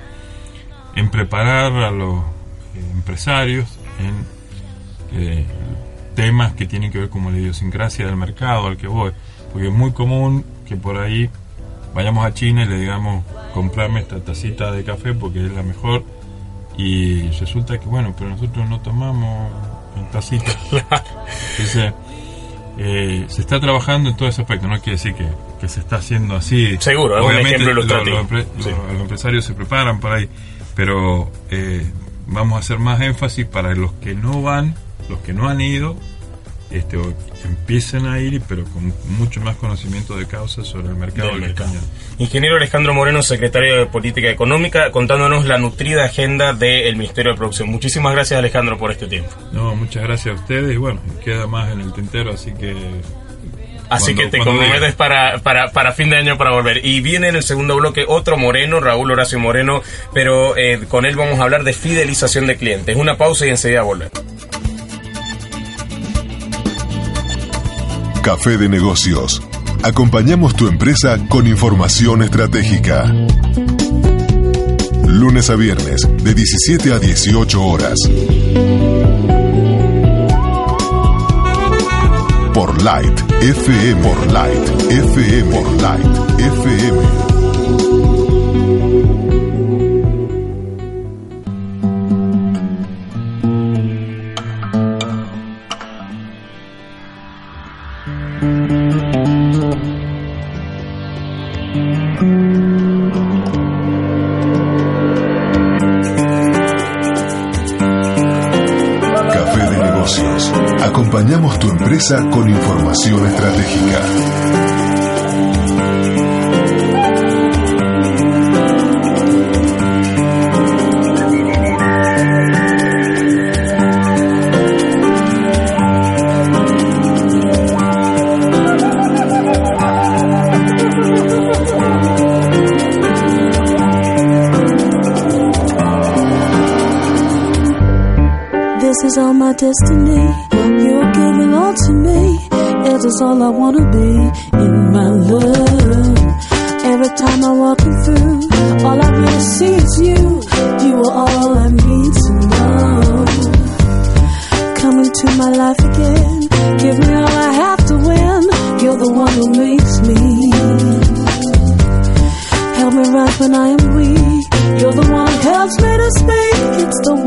en preparar a los eh, empresarios en temas que tienen que ver con la idiosincrasia del mercado al que voy, porque es muy común que por ahí vayamos a China y le digamos comprarme esta tacita de café porque es la mejor y resulta que bueno, pero nosotros no tomamos en tacita. Entonces, eh, se está trabajando en todo ese aspecto, no quiere decir que, que se está haciendo así. Seguro, obviamente los, empresarios se preparan para ahí, pero eh, vamos a hacer más énfasis para los que no van, los que no han ido, este, empiecen a ir, pero con mucho más conocimiento de causa sobre el mercado del Ingeniero Alejandro Moreno, secretario de Política Económica, contándonos la nutrida agenda del Ministerio de Producción. Muchísimas gracias, Alejandro, por este tiempo. No, muchas gracias a ustedes. Y bueno, queda más en el tintero, así que Así que te comprometes para, para, para, fin de año para volver. Y viene en el segundo bloque otro Moreno, Raúl Horacio Moreno, pero eh, con él vamos a hablar de fidelización de clientes. Una pausa y enseguida volver. Café de negocios. Acompañamos tu empresa con información estratégica. Lunes a viernes, de 17 a 18 horas. Por Light FM, por Light FM, por Light FM. Empresa con información estratégica. Every time I walk you through, all I really see is you. You are all I need to know. Come into my life again. Give me all I have to win. You're the one who makes me. Help me rise when I am weak. You're the one who helps me to speak. It's the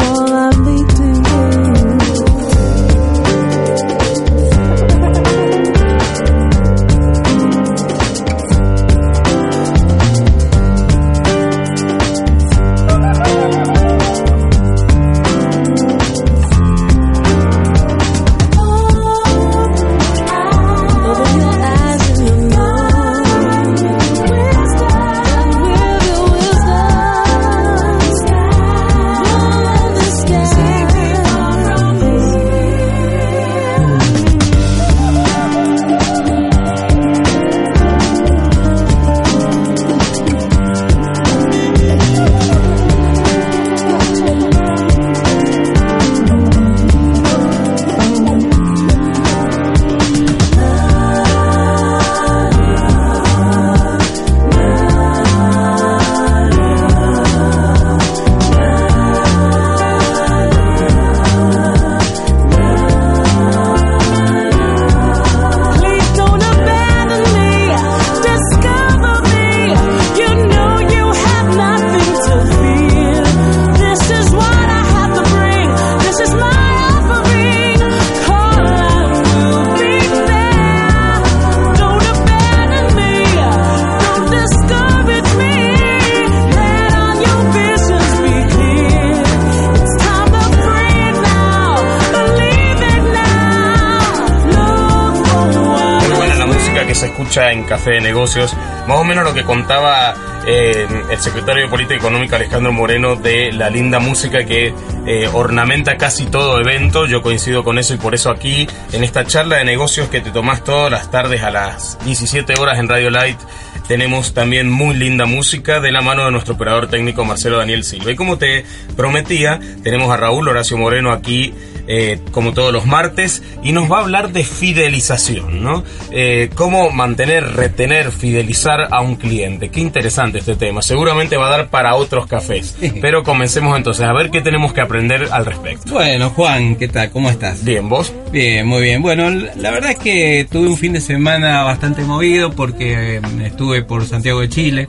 en Café de Negocios. Más o menos lo que contaba eh, el secretario de Política Económica Alejandro Moreno de la linda música que eh, ornamenta casi todo evento. Yo coincido con eso y por eso aquí, en esta charla de negocios que te tomás todas las tardes a las 17 horas en Radio Light, tenemos también muy linda música de la mano de nuestro operador técnico Marcelo Daniel Silva. Y como te prometía, tenemos a Raúl Horacio Moreno aquí eh, como todos los martes, y nos va a hablar de fidelización, ¿no? Eh, cómo mantener, retener, fidelizar a un cliente. Qué interesante este tema. Seguramente va a dar para otros cafés. Pero comencemos entonces a ver qué tenemos que aprender al respecto. Bueno, Juan, ¿qué tal? ¿Cómo estás? Bien, vos. Bien, muy bien. Bueno, la verdad es que tuve un fin de semana bastante movido porque eh, estuve por Santiago de Chile.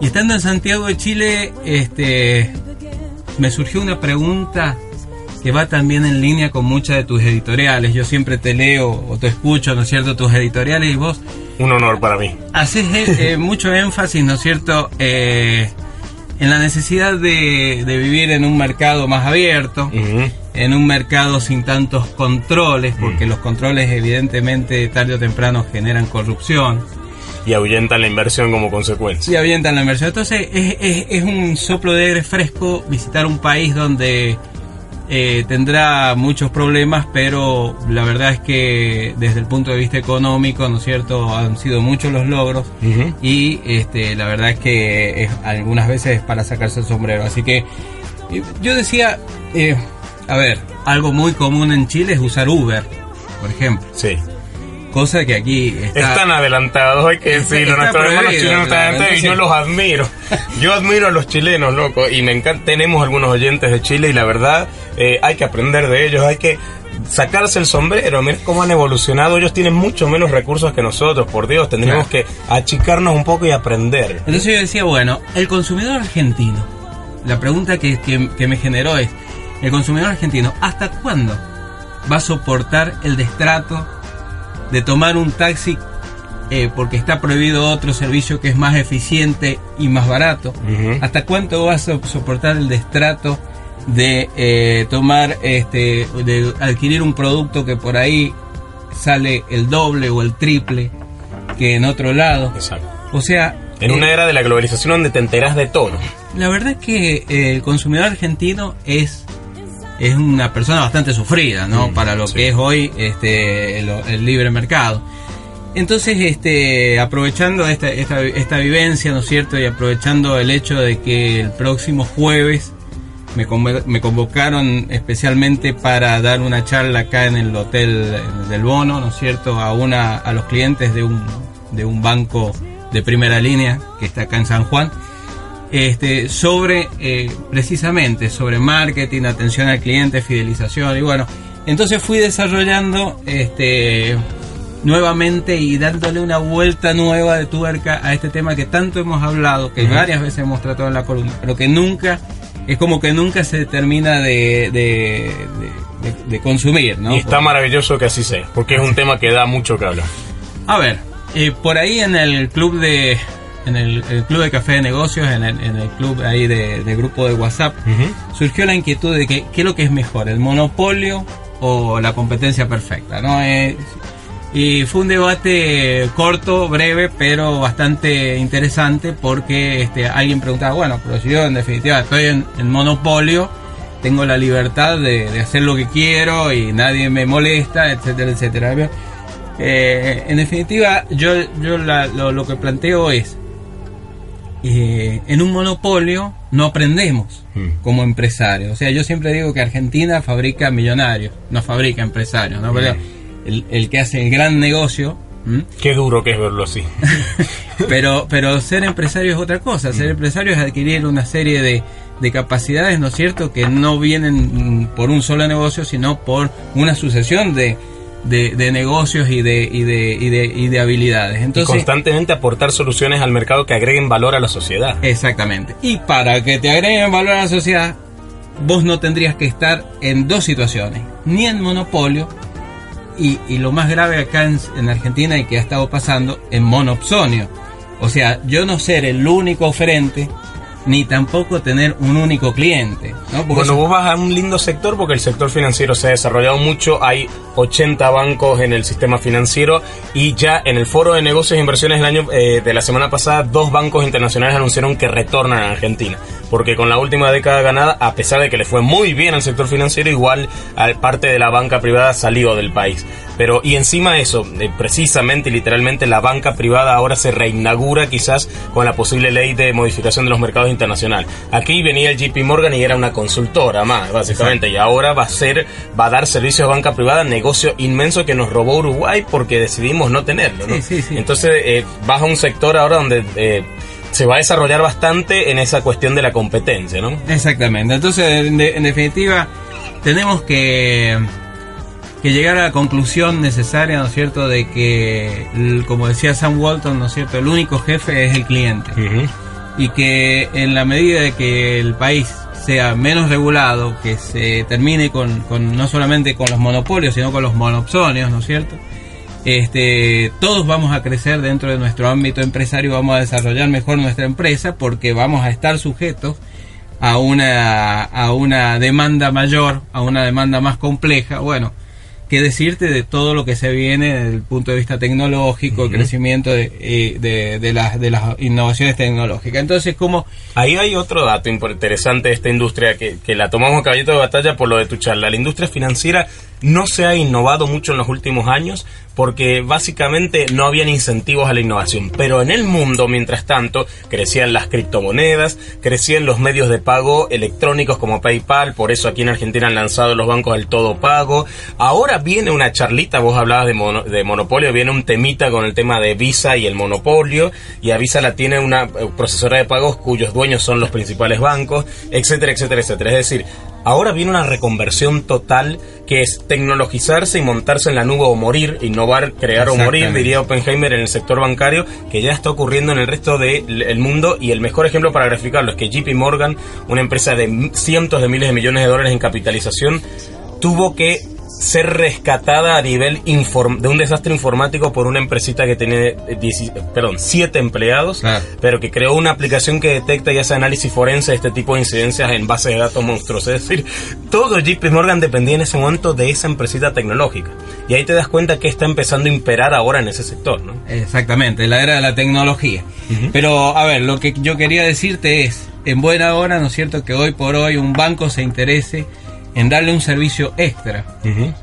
Y estando en Santiago de Chile, este, me surgió una pregunta que va también en línea con muchas de tus editoriales. Yo siempre te leo o te escucho, ¿no es cierto?, tus editoriales y vos Un honor para mí. haces eh, eh, mucho énfasis, ¿no es cierto?, eh, en la necesidad de, de vivir en un mercado más abierto, Ujú. en un mercado sin tantos controles, porque los controles evidentemente tarde o temprano generan corrupción Y ahuyentan la inversión como consecuencia. y avientan la inversión. Entonces es, es- es un soplo de aire fresco visitar un país donde eh, tendrá muchos problemas, pero la verdad es que desde el punto de vista económico, ¿no es cierto?, han sido muchos los logros y este, la verdad es que es- algunas veces es para sacarse el sombrero. Así que eh, yo decía, eh, a ver, algo muy común en Chile es usar Uber, por ejemplo. Sí. Cosa que aquí está... Están adelantados, hay que decirlo. está Nuestros hermanos chilenos están adelantados y yo los admiro. Yo admiro a los chilenos, loco. Y me encanta. Tenemos algunos oyentes de Chile y la verdad eh, hay que aprender de ellos. Hay que sacarse el sombrero. Mira cómo han evolucionado. Ellos tienen mucho menos recursos que nosotros. Por Dios, tendríamos que achicarnos un poco y aprender. Entonces yo decía, bueno, el consumidor argentino, la pregunta que, que- que me generó es, el consumidor argentino, ¿hasta cuándo va a soportar el destrato de tomar un taxi eh, porque está prohibido otro servicio que es más eficiente y más barato? ¿Hasta cuánto vas a soportar el destrato de eh, tomar, este, de adquirir un producto que por ahí sale el doble o el triple que en otro lado? Exacto. O sea, En eh, una era de la globalización donde te enteras de todo. la verdad es que eh, el consumidor argentino es es una persona bastante sufrida, ¿no? Para lo sí. que es hoy este el, el libre mercado. Entonces, este, aprovechando esta, esta, esta vivencia, ¿no es cierto? Y aprovechando el hecho de que el próximo jueves me convocaron especialmente para dar una charla acá en el hotel del Bono, ¿no es cierto? A una a los clientes de un de un banco de primera línea que está acá en San Juan, este sobre eh, precisamente sobre marketing, atención al cliente, fidelización y bueno, entonces fui desarrollando este nuevamente y dándole una vuelta nueva de tuerca a este tema que tanto hemos hablado, que varias veces hemos tratado en la columna, pero que nunca, es como que nunca se termina de, de, de- de- de consumir, ¿no? y está maravilloso que así sea, porque es un tema que da mucho que hablar. A ver, eh, por ahí en el club de en el, el club de café de negocios, en el, en el club ahí de, de grupo de WhatsApp, surgió la inquietud de que qué es lo que es mejor, el monopolio o la competencia perfecta, ¿no? Eh, y fue un debate corto, breve, pero bastante interesante porque este, alguien preguntaba, bueno, pero si yo en definitiva estoy en, en monopolio, tengo la libertad de, de hacer lo que quiero y nadie me molesta, etcétera, etcétera. Eh, en definitiva, yo, yo la- lo, lo que planteo es, eh, en un monopolio no aprendemos Mm. como empresarios. O sea, yo siempre digo que Argentina fabrica millonarios, no fabrica empresarios. ¿no? Pero el, el que hace el gran negocio, ¿m? Qué duro que es verlo así. pero, pero ser empresario es otra cosa. Ser empresario es adquirir una serie de, de capacidades, ¿no es cierto?, que no vienen mm, por un solo negocio, sino por una sucesión de, de, de negocios y de, y, de, y, de, y de habilidades. y Entonces, constantemente aportar soluciones al mercado que agreguen valor a la sociedad. Exactamente. Y para que te agreguen valor a la sociedad, vos no tendrías que estar en dos situaciones, ni en monopolio, y, y lo más grave acá en, en Argentina y que ha estado pasando, en monopsonio. O sea, yo no ser el único oferente, ni tampoco tener un único cliente. ¿no? Porque Bueno, eso- vos vas a un lindo sector porque el sector financiero se ha desarrollado mucho. Hay 80 bancos en el sistema financiero y ya en el foro de negocios e inversiones del año eh, de la semana pasada, dos bancos internacionales anunciaron que retornan a Argentina. Porque con la última década ganada, a pesar de que le fue muy bien al sector financiero, igual al parte de la banca privada salió del país. Pero, y encima de eso, eh, precisamente y literalmente la banca privada ahora se reinaugura quizás con la posible ley de modificación de los mercados internacionales. Aquí venía el JP Morgan y era una consultora más, básicamente, y ahora va a ser, va a dar servicios de banca privada, negocio inmenso que nos robó Uruguay porque decidimos no tenerlo, ¿no? Sí, sí, sí. Entonces, eh, vas a un sector ahora donde eh, se va a desarrollar bastante en esa cuestión de la competencia, ¿no? Exactamente. Entonces, en, de- en definitiva, tenemos que, que llegar a la conclusión necesaria, ¿no es cierto?, de que, como decía Sam Walton, ¿no es cierto?, el único jefe es el cliente. Y que en la medida de que el país sea menos regulado, que se termine con, con no solamente con los monopolios, sino con los monopsonios, ¿no es cierto? Este, todos vamos a crecer dentro de nuestro ámbito empresario, vamos a desarrollar mejor nuestra empresa porque vamos a estar sujetos a una, a una demanda mayor, a una demanda más compleja. Bueno, qué decirte de todo lo que se viene desde el punto de vista tecnológico, el crecimiento de, eh, de, de las, de las innovaciones tecnológicas. Entonces, como Ahí hay otro dato interesante de esta industria que, que la tomamos caballito de batalla por lo de tu charla. La industria financiera no se ha innovado mucho en los últimos años porque básicamente no habían incentivos a la innovación. Pero en el mundo, mientras tanto, crecían las criptomonedas, crecían los medios de pago electrónicos como PayPal, por eso aquí en Argentina han lanzado los bancos del todo pago. Ahora viene una charlita, vos hablabas de, mono- de monopolio, viene un temita con el tema de Visa y el monopolio, y a Visa la tiene una eh, procesora de pagos cuyos dueños son los principales bancos, etcétera, etcétera, etcétera. Es decir, Ahora viene una reconversión total que es tecnologizarse y montarse en la nube o morir, innovar, crear o morir, diría Oppenheimer en el sector bancario, que ya está ocurriendo en el resto del mundo. Y el mejor ejemplo para graficarlo es que JP Morgan, una empresa de cientos de miles de millones de dólares en capitalización, tuvo que ser rescatada a nivel inform- de un desastre informático por una empresita que tiene eh, 10 perdón, 7 empleados, pero que creó una aplicación que detecta y hace análisis forense de este tipo de incidencias en bases de datos monstruos. Es decir, todo JP Morgan dependía en ese momento de esa empresita tecnológica. Y ahí te das cuenta que está empezando a imperar ahora en ese sector, ¿no? Exactamente, la era de la tecnología. Pero, a ver, lo que yo quería decirte es, en buena hora, ¿no es cierto?, que hoy por hoy un banco se interese en darle un servicio extra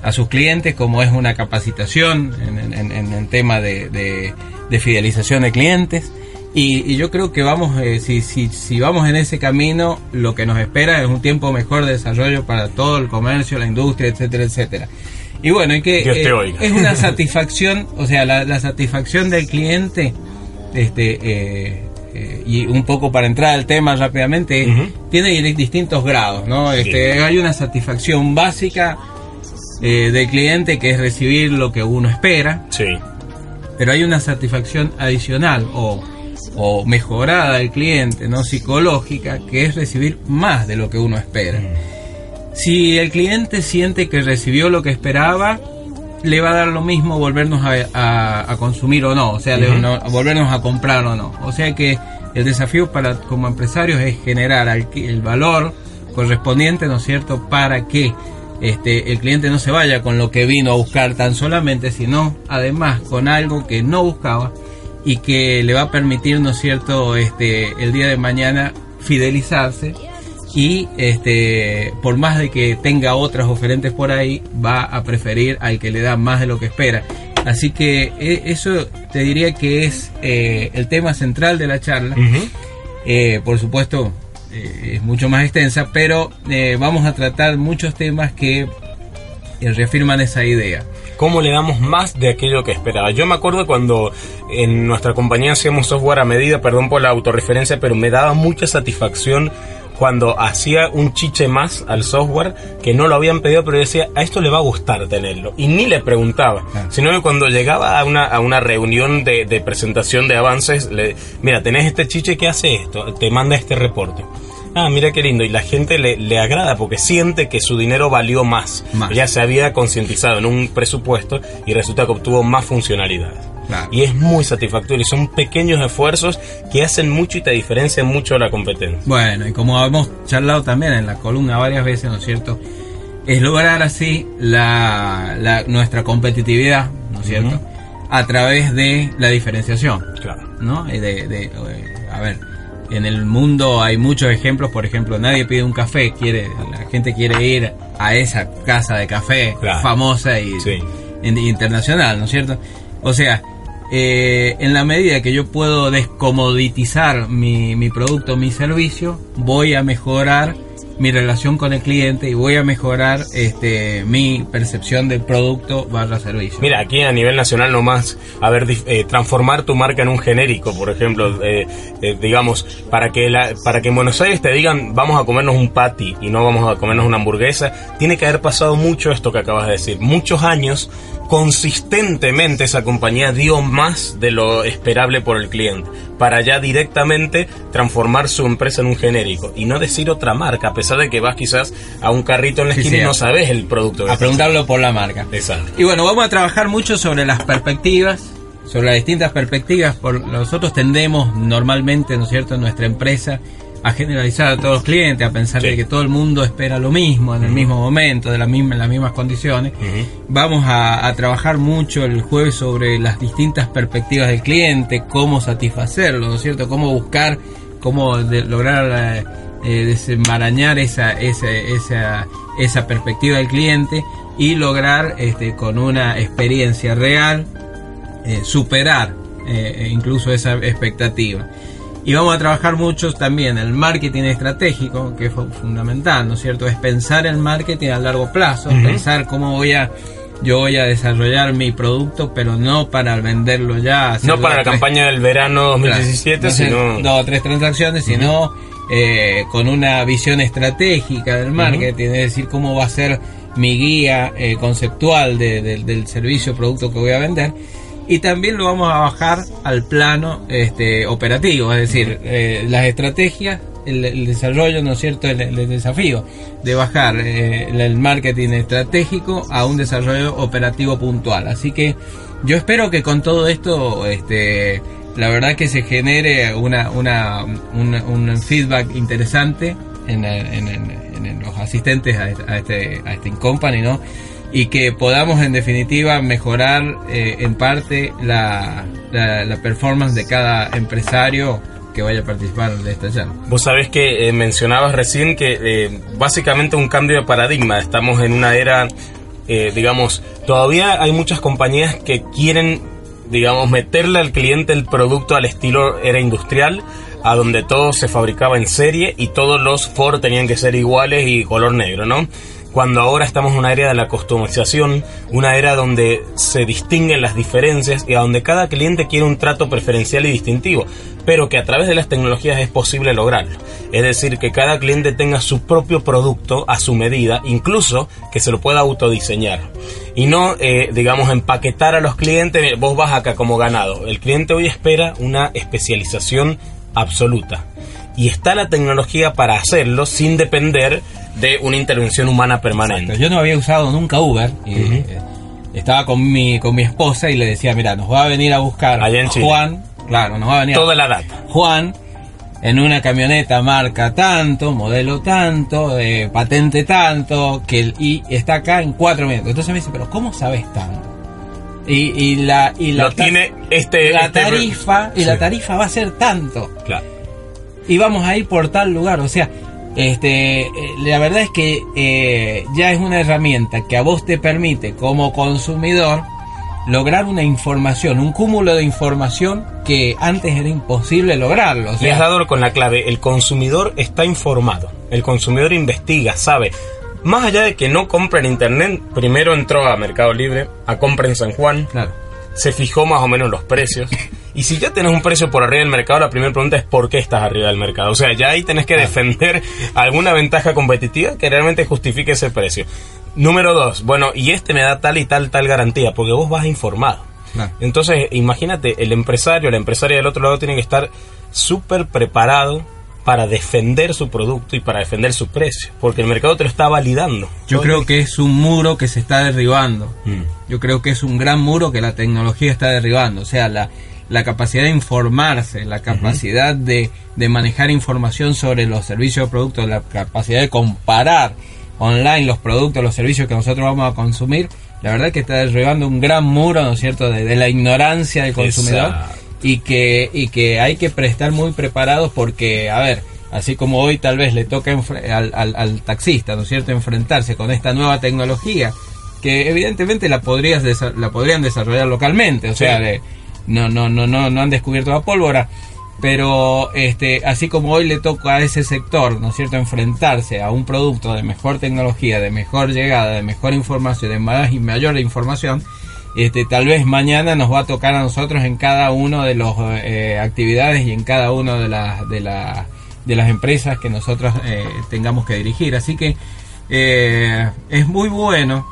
a sus clientes, como es una capacitación en, en- tema de, de- de fidelización de clientes. Y, y yo creo que vamos, eh, si, si, si vamos en ese camino, lo que nos espera es un tiempo mejor de desarrollo para todo el comercio, la industria, etcétera, etcétera. Y bueno, hay que eh, es una satisfacción, o sea, la, la satisfacción del cliente, este, eh, eh, y un poco para entrar al tema rápidamente, Ujú. tiene di- distintos grados, ¿no? Este, Hay una satisfacción básica eh, del cliente que es recibir lo que uno espera, Sí. pero hay una satisfacción adicional o, o mejorada del cliente, no psicológica, que es recibir más de lo que uno espera. Si el cliente siente que recibió lo que esperaba, le va a dar lo mismo volvernos a, a- a consumir o no, o sea, le- no- volvernos a comprar o no. O sea que el desafío para como empresarios es generar al el valor correspondiente, ¿no es cierto?, para que este, el cliente no se vaya con lo que vino a buscar tan solamente, sino además con algo que no buscaba y que le va a permitir, ¿no es cierto?, este, el día de mañana fidelizarse y este por más de que tenga otras oferentes por ahí va a preferir al que le da más de lo que espera. Así que eh, eso te diría que es eh, el tema central de la charla. Eh, por supuesto eh, es mucho más extensa pero eh, vamos a tratar muchos temas que eh, reafirman esa idea. Cómo le damos más de aquello que esperaba. Yo me acuerdo cuando en nuestra compañía hacíamos software a medida, perdón por la autorreferencia, pero me daba mucha satisfacción cuando hacía un chiche más al software que no lo habían pedido, pero yo decía, a esto le va a gustar tenerlo. Y ni le preguntaba, sino que cuando llegaba a una, a una reunión de, de presentación de avances, le, mira, tenés este chiche que hace esto, te manda este reporte. Ah, mira qué lindo. Y la gente le, le agrada porque siente que su dinero valió más. Más. Ya se había concientizado en un presupuesto y resulta que obtuvo más funcionalidades. Claro. Y es muy satisfactorio. Y son pequeños esfuerzos que hacen mucho y te diferencian mucho de la competencia. Bueno, y como hemos charlado también en la columna varias veces, ¿no es cierto? Es lograr así la, la- nuestra competitividad, ¿no es cierto? A través de la diferenciación, Claro. ¿no? De, de, a ver, en el mundo hay muchos ejemplos, por ejemplo, nadie pide un café, quiere, la gente quiere ir a esa casa de café Claro. famosa y Sí. in- internacional, ¿no es cierto? O sea, eh, en la medida que yo puedo descomoditizar mi, mi producto, mi servicio, voy a mejorar mi relación con el cliente y voy a mejorar este mi percepción del producto barra servicio. Mira, aquí a nivel nacional nomás, a ver, eh, transformar tu marca en un genérico, por ejemplo, eh, eh, digamos, para que para que en Buenos Aires te digan vamos a comernos un patty y no vamos a comernos una hamburguesa, tiene que haber pasado mucho esto que acabas de decir, muchos años consistentemente esa compañía dio más de lo esperable por el cliente para ya directamente transformar su empresa en un genérico y no decir otra marca a pesar de que vas quizás a un carrito en la esquina sí, y no a- sabes el producto a preguntarlo por la marca. exacto Y bueno, vamos a trabajar mucho sobre las perspectivas, sobre las distintas perspectivas. Por, nosotros tendemos normalmente, ¿no es cierto?, en nuestra empresa a generalizar a todos los clientes, a pensar Sí. de que todo el mundo espera lo mismo, en el mismo momento, de la misma, en las mismas condiciones. Vamos a, a trabajar mucho el jueves sobre las distintas perspectivas del cliente, cómo satisfacerlo, ¿no es cierto?, cómo buscar, cómo de- lograr... eh, desenmarañar esa, esa, esa, esa perspectiva del cliente y lograr este, con una experiencia real eh, superar eh, incluso esa expectativa. Y vamos a trabajar mucho también el marketing estratégico, que es fu- fundamental, ¿no es cierto? Es pensar el marketing a largo plazo, pensar cómo voy a yo voy a desarrollar mi producto, pero no para venderlo ya. No para la tres- campaña del verano 2017, Claro, no sino... dos o tres transacciones, sino eh, con una visión estratégica del marketing, es decir, cómo va a ser mi guía eh, conceptual de- de- del servicio o producto que voy a vender. Y también lo vamos a bajar al plano este, operativo, es decir, eh, las estrategias, el, el desarrollo, ¿no es cierto?, el, el desafío de bajar el- el marketing estratégico a un desarrollo operativo puntual. Así que yo espero que con todo esto, este, la verdad que se genere una, una, una- un feedback interesante en, en el- en los asistentes a, este- a este, este company, ¿no? Y que podamos en definitiva mejorar eh, en parte la, la, la performance de cada empresario que vaya a participar de esta charla. Vos sabés que eh, mencionabas recién que eh, básicamente un cambio de paradigma. Estamos en una era, eh, digamos, todavía hay muchas compañías que quieren, digamos, meterle al cliente el producto al estilo era industrial, a donde todo se fabricaba en serie y todos los Ford tenían que ser iguales y color negro, ¿no? Cuando ahora estamos en una era de la customización, una era donde se distinguen las diferencias y a donde cada cliente quiere un trato preferencial y distintivo, pero que a través de las tecnologías es posible lograrlo. Es decir, que cada cliente tenga su propio producto a su medida, incluso que se lo pueda autodiseñar. Y no, eh, digamos, empaquetar a los clientes, "Mira, vos vas acá como ganado. El cliente hoy espera una especialización absoluta. Y está la tecnología para hacerlo sin depender de una intervención humana permanente. Yo no había usado nunca Uber y eh, estaba con mi, con mi esposa y le decía, mira, nos va a venir a buscar Allá en Chile. Juan, claro, nos va a venir a Toda la data. Juan en una camioneta marca tanto, modelo tanto, eh, patente tanto, que el- y está acá en cuatro minutos. Entonces me dice, pero ¿cómo sabes tanto? Y, y la y la Lo tiene este... la este- tarifa y Sí. la tarifa va a ser tanto Claro. y vamos a ir por tal lugar. O sea, este, eh, la verdad es que eh, ya es una herramienta que a vos te permite como consumidor lograr una información, un cúmulo de información que antes era imposible lograrlo. O Le has dado con la clave, el consumidor está informado, el consumidor investiga, sabe. Más allá de que no compra en internet, primero entró a Mercado Libre, a compra en San Juan, claro. Se fijó más o menos los precios. Y si ya tenés un precio por arriba del mercado, la primera pregunta es ¿por qué estás arriba del mercado? O sea, ya ahí tenés que defender alguna ventaja competitiva que realmente justifique ese precio. Número dos, bueno, y este me da tal y tal, tal garantía, porque vos vas informado. Entonces, imagínate, el empresario, la empresaria del otro lado tiene que estar súper preparado para defender su producto y para defender su precio, porque el mercado te lo está validando. Yo creo que es un muro que se está derribando. Mm. Yo creo que es un gran muro que la tecnología está derribando. O sea, la, la capacidad de informarse, la capacidad de, de manejar información sobre los servicios o productos, la capacidad de comparar online los productos, los servicios que nosotros vamos a consumir, la verdad que está derribando un gran muro, ¿no es cierto?, de, de la ignorancia del consumidor Exacto. Y que, y que hay que prestar muy preparados porque, a ver, así como hoy tal vez le toca al, al- al taxista, ¿no es cierto?, enfrentarse con esta nueva tecnología que evidentemente la podrías la podrían desarrollar localmente, o sea, Sí. de- no no no no no han descubierto la pólvora, pero este así como hoy le toca a ese sector, ¿no es cierto?, enfrentarse a un producto de mejor tecnología, de mejor llegada, de mejor información, de más y mayor información, este, tal vez mañana nos va a tocar a nosotros en cada uno de las actividades y en cada una de las de, la- de las empresas que nosotros eh, tengamos que dirigir. Así que eh, es muy bueno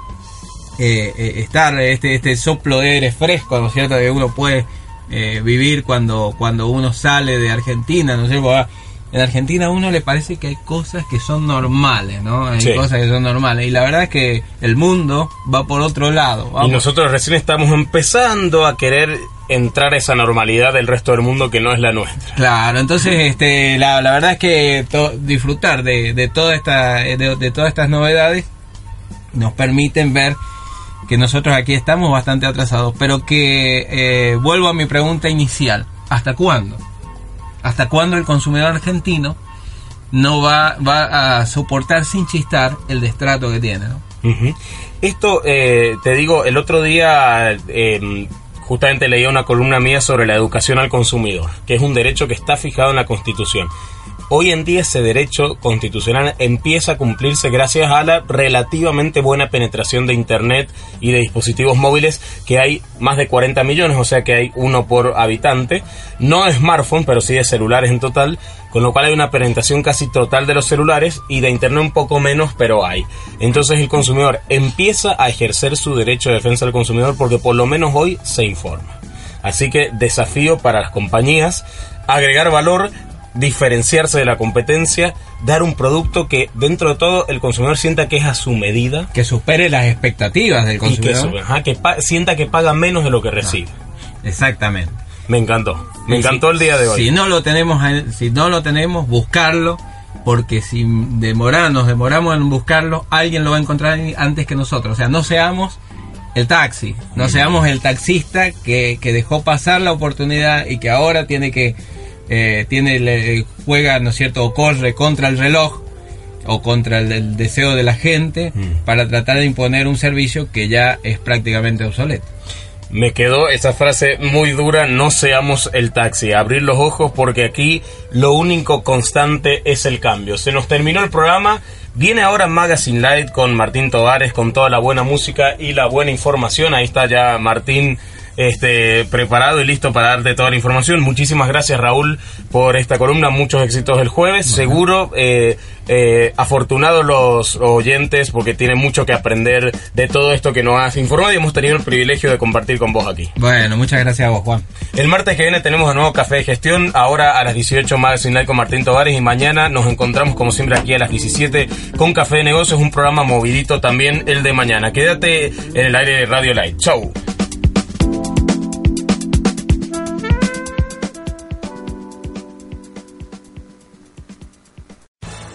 eh, eh, estar este este soplo de aire fresco, ¿no es cierto? Que uno puede eh, vivir cuando cuando uno sale de Argentina, ¿no es cierto? En Argentina a uno le parece que hay cosas que son normales, ¿no? Hay Sí. cosas que son normales. Y la verdad es que el mundo va por otro lado. Y nosotros recién estamos empezando a querer entrar a esa normalidad del resto del mundo que no es la nuestra. Claro, entonces este, la, la verdad es que to- disfrutar de, de, toda esta, de, de todas estas novedades nos permiten ver que nosotros aquí estamos bastante atrasados, pero que eh, vuelvo a mi pregunta inicial, ¿hasta cuándo? ¿Hasta cuándo el consumidor argentino no va, va a soportar sin chistar el destrato que tiene. ¿no? Esto, eh, te digo, el otro día eh, justamente leía una columna mía sobre la educación al consumidor, que es un derecho que está fijado en la Constitución. Hoy en día ese derecho constitucional empieza a cumplirse gracias a la relativamente buena penetración de Internet y de dispositivos móviles, que hay más de 40 millones, o sea que hay uno por habitante, no de smartphone, pero sí de celulares en total, con lo cual hay una penetración casi total de los celulares y de Internet un poco menos, pero hay. Entonces el consumidor empieza a ejercer su derecho de defensa del consumidor porque por lo menos hoy se informa. Así que desafío para las compañías agregar valor, diferenciarse de la competencia, dar un producto que dentro de todo el consumidor sienta que es a su medida Que supere las expectativas del y que, consumidor. ajá, que sienta que paga menos de lo que recibe. Exactamente. Me encantó, me encantó si- el día de hoy. Si no lo tenemos, si no lo tenemos, buscarlo, porque si demora- nos demoramos en buscarlo, alguien lo va a encontrar antes que nosotros. O sea, no seamos el taxi, no seamos el taxista que, que dejó pasar la oportunidad y que ahora tiene que eh, tiene le- juega, ¿no es cierto?, o corre contra el reloj o contra el, el deseo de la gente para tratar de imponer un servicio que ya es prácticamente obsoleto. Me quedó esa frase muy dura, no seamos el taxi, abrir los ojos porque aquí lo único constante es el cambio. Se nos terminó el programa, viene ahora Magazine Light con Martín Tovares, con toda la buena música y la buena información. Ahí está ya Martín este, preparado y listo para darte toda la información. Muchísimas gracias Raúl por esta columna, muchos éxitos el jueves. Seguro, eh, eh, afortunados los oyentes porque tienen mucho que aprender de todo esto que nos has informado y hemos tenido el privilegio de compartir con vos aquí. Bueno, muchas gracias a vos, Juan. El martes que viene tenemos de nuevo Café de Gestión, ahora a las 18 Magazine Live con Martín Tovares y mañana nos encontramos como siempre aquí a las 17 con Café de Negocios, un programa movidito también el de mañana. Quédate en el aire de Radio Light. Chau.